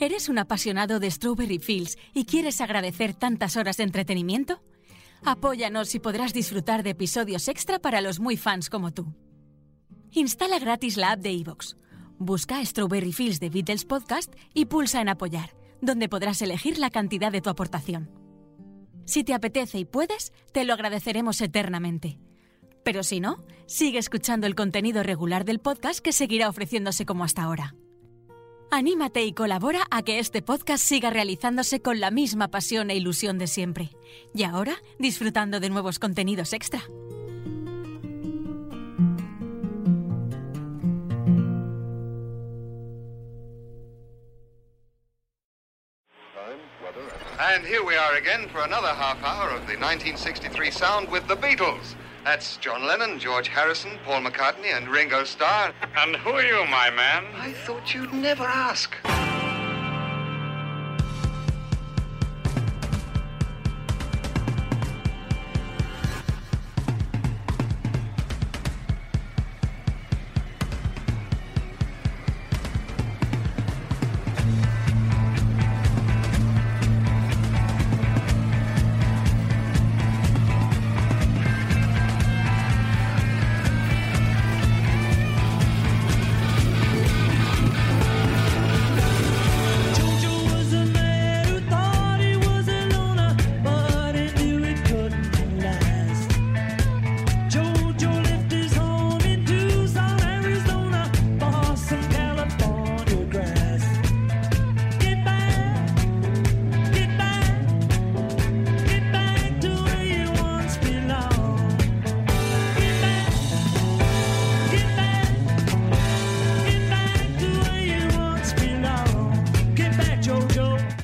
¿Eres un apasionado de Strawberry Fields y quieres agradecer tantas horas de entretenimiento? Apóyanos y podrás disfrutar de episodios extra para los muy fans como tú. Instala gratis la app de iVoox. Busca Strawberry Fields de Beatles Podcast y pulsa en Apoyar, donde podrás elegir la cantidad de tu aportación. Si te apetece y puedes, te lo agradeceremos eternamente. Pero si no, sigue escuchando el contenido regular del podcast que seguirá ofreciéndose como hasta ahora. Anímate y colabora a que este podcast siga realizándose con la misma pasión e ilusión de siempre. Y ahora, disfrutando de nuevos contenidos extra. And here we are again for another half hour of the 1963 sound with the Beatles. That's John Lennon, George Harrison, Paul McCartney, and Ringo Starr. And who are you, my man? I thought you'd never ask.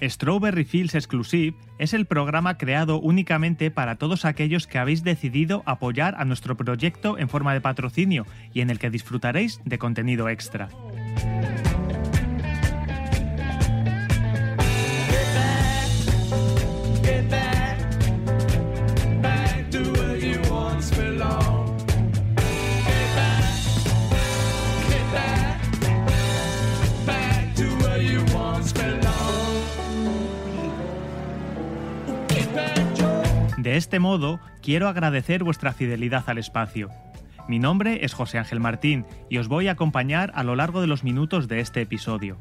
Strawberry Fields Exclusive es el programa creado únicamente para todos aquellos que habéis decidido apoyar a nuestro proyecto en forma de patrocinio y en el que disfrutaréis de contenido extra. De este modo, quiero agradecer vuestra fidelidad al espacio. Mi nombre es José Ángel Martín y os voy a acompañar a lo largo de los minutos de este episodio.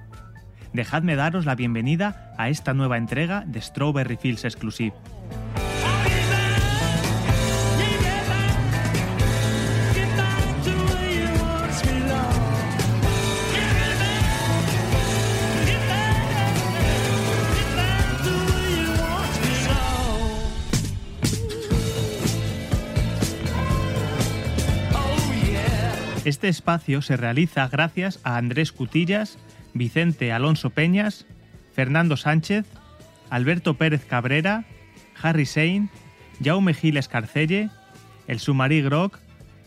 Dejadme daros la bienvenida a esta nueva entrega de Strawberry Fields Exclusive. Este espacio se realiza gracias a Andrés Cutillas, Vicente Alonso Peñas, Fernando Sánchez, Alberto Pérez Cabrera, Harry Sein, Jaume Giles Carcelle, El Sumarí Groc,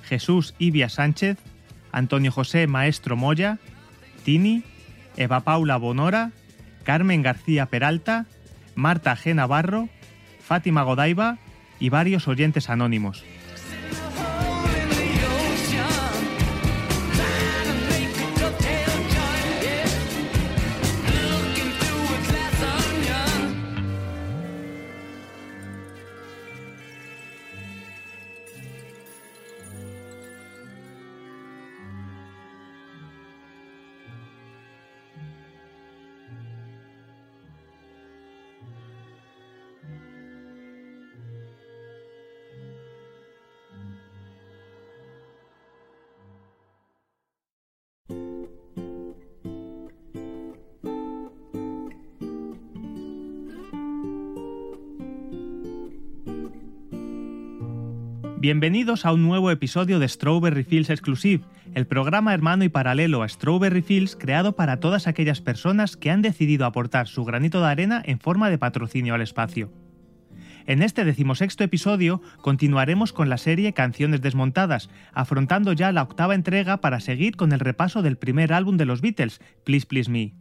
Jesús Ibia Sánchez, Antonio José Maestro Moya, Tini, Eva Paula Bonora, Carmen García Peralta, Marta G. Navarro, Fátima Godaiba y varios oyentes anónimos. Bienvenidos a un nuevo episodio de Strawberry Fields Exclusive, el programa hermano y paralelo a Strawberry Fields creado para todas aquellas personas que han decidido aportar su granito de arena en forma de patrocinio al espacio. En este decimosexto episodio continuaremos con la serie Canciones Desmontadas, afrontando ya la octava entrega para seguir con el repaso del primer álbum de los Beatles, Please Please Me.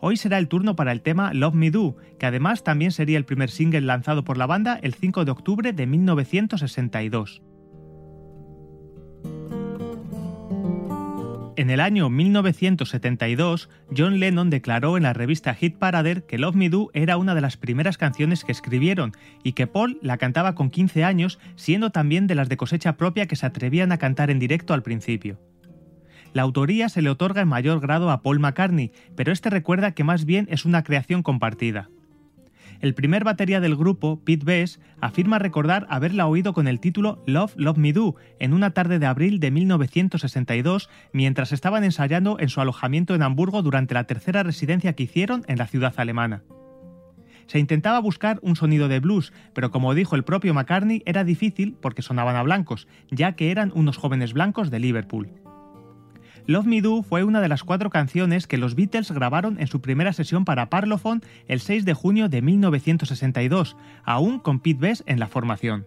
Hoy será el turno para el tema Love Me Do, que además también sería el primer single lanzado por la banda el 5 de octubre de 1962. En el año 1972, John Lennon declaró en la revista Hit Parader que Love Me Do era una de las primeras canciones que escribieron y que Paul la cantaba con 15 años, siendo también de las de cosecha propia que se atrevían a cantar en directo al principio. La autoría se le otorga en mayor grado a Paul McCartney, pero este recuerda que más bien es una creación compartida. El primer batería del grupo, Pete Best, afirma recordar haberla oído con el título Love, Love Me Do en una tarde de abril de 1962 mientras estaban ensayando en su alojamiento en Hamburgo durante la tercera residencia que hicieron en la ciudad alemana. Se intentaba buscar un sonido de blues, pero como dijo el propio McCartney era difícil porque sonaban a blancos, ya que eran unos jóvenes blancos de Liverpool. Love Me Do fue una de las cuatro canciones que los Beatles grabaron en su primera sesión para Parlophone el 6 de junio de 1962, aún con Pete Best en la formación.